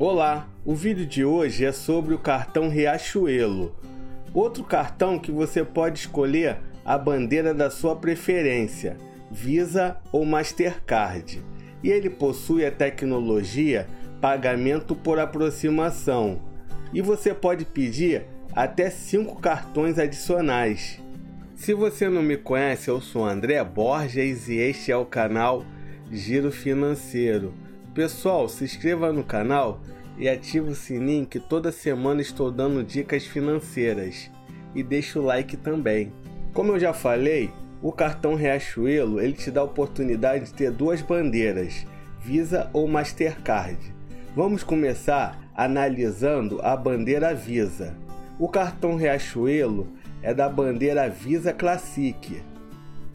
Olá, o vídeo de hoje é sobre o cartão Riachuelo. Outro cartão que você pode escolher a bandeira da sua preferência, Visa ou Mastercard. E ele possui a tecnologia pagamento por aproximação. E você pode pedir até 5 cartões adicionais. Se você não me conhece, eu sou André Borges e este é o canal Giro Financeiro. Pessoal, se inscreva no canal e ative o sininho que toda semana estou dando dicas financeiras. E deixa o like também. Como eu já falei, o cartão Riachuelo ele te dá a oportunidade de ter duas bandeiras, Visa ou Mastercard. Vamos começar analisando a bandeira Visa. O cartão Riachuelo é da bandeira Visa Classic.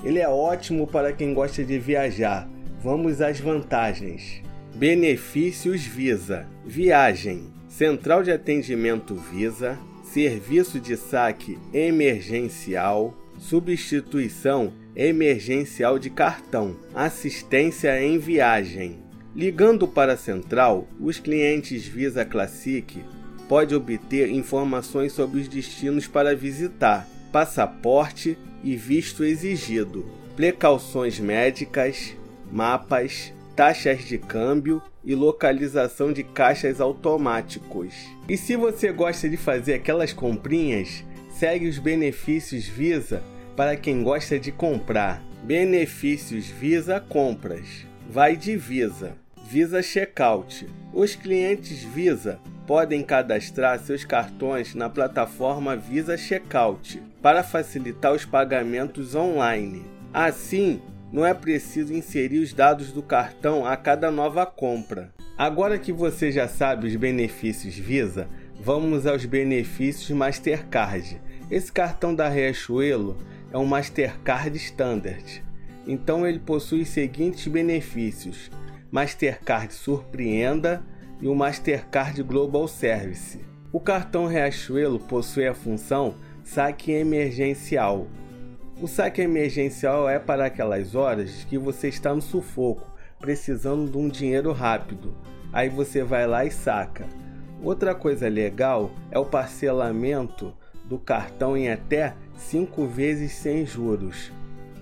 Ele é ótimo para quem gosta de viajar. Vamos às vantagens. Benefícios Visa: Viagem, Central de Atendimento Visa, Serviço de saque emergencial, Substituição emergencial de cartão, Assistência em viagem. Ligando para a central, os clientes Visa Classic podem obter informações sobre os destinos para visitar, passaporte e visto exigido, precauções médicas, mapas, taxas de câmbio e localização de caixas automáticos. E se você gosta de fazer aquelas comprinhas, segue os benefícios Visa para quem gosta de comprar. Benefícios Visa Compras. Vai de Visa. Visa Checkout. Os clientes Visa podem cadastrar seus cartões na plataforma Visa Checkout para facilitar os pagamentos online. Assim, não é preciso inserir os dados do cartão a cada nova compra. Agora que você já sabe os benefícios Visa, vamos aos benefícios Mastercard. Esse cartão da Riachuelo é um Mastercard Standard. Então ele possui os seguintes benefícios: Mastercard Surpreenda e o Mastercard Global Service. O cartão Riachuelo possui a função saque emergencial, o saque emergencial é para aquelas horas que você está no sufoco, precisando de um dinheiro rápido. Aí você vai lá e saca. Outra coisa legal é o parcelamento do cartão em até 5 vezes sem juros.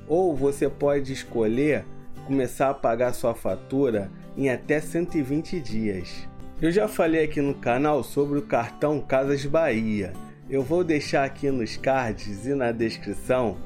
Ou você pode escolher começar a pagar sua fatura em até 120 dias. Eu já falei aqui no canal sobre o cartão Casas Bahia. Eu vou deixar aqui nos cards e na descrição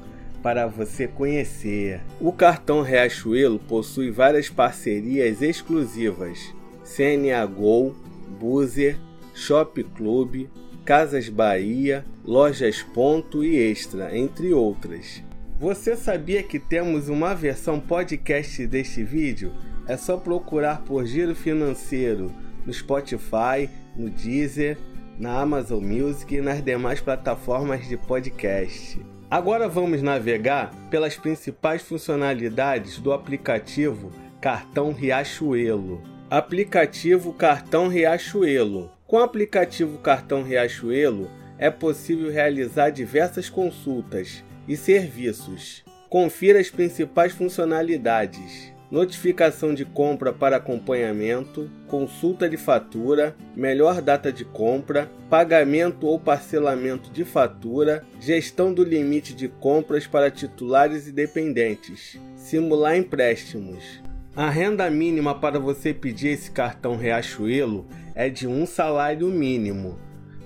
para você conhecer. O cartão Riachuelo possui várias parcerias exclusivas: CNA Gol, Buzer, Shop Club, Casas Bahia, Lojas Ponto e Extra, entre outras. Você sabia que temos uma versão podcast deste vídeo? É só procurar por Giro Financeiro no Spotify, no Deezer, na Amazon Music e nas demais plataformas de podcast. Agora vamos navegar pelas principais funcionalidades do aplicativo Cartão Riachuelo. Aplicativo Cartão Riachuelo. Com o aplicativo Cartão Riachuelo é possível realizar diversas consultas e serviços. Confira as principais funcionalidades: notificação de compra para acompanhamento, consulta de fatura, melhor data de compra, pagamento ou parcelamento de fatura, gestão do limite de compras para titulares e dependentes, simular empréstimos. A renda mínima para você pedir esse cartão Riachuelo é de um salário mínimo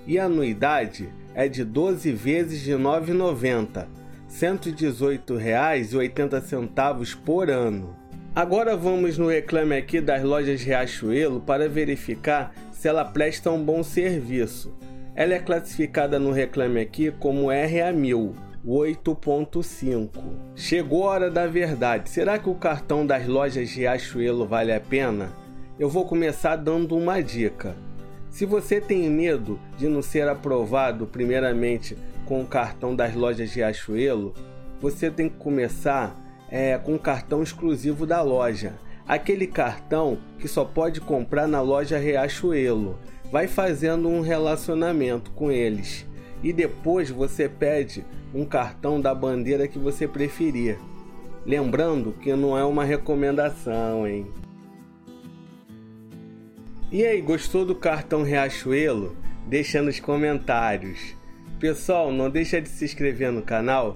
e a anuidade é de 12 vezes de R$ 9,90, R$ 118,80 por ano. Agora vamos no reclame aqui das lojas Riachuelo para verificar se ela presta um bom serviço. Ela é classificada no reclame aqui como RA1000, 8.5. Chegou a hora da verdade. Será que o cartão das lojas Riachuelo vale a pena? Eu vou começar dando uma dica. Se você tem medo de não ser aprovado primeiramente com o cartão das lojas Riachuelo, você tem que começar é, com cartão exclusivo da loja. Aquele cartão que só pode comprar na loja Riachuelo. Vai fazendo um relacionamento com eles e depois você pede um cartão da bandeira que você preferir. Lembrando que não é uma recomendação, hein? E aí, gostou do cartão Riachuelo? Deixa nos comentários. Pessoal, não deixa de se inscrever no canal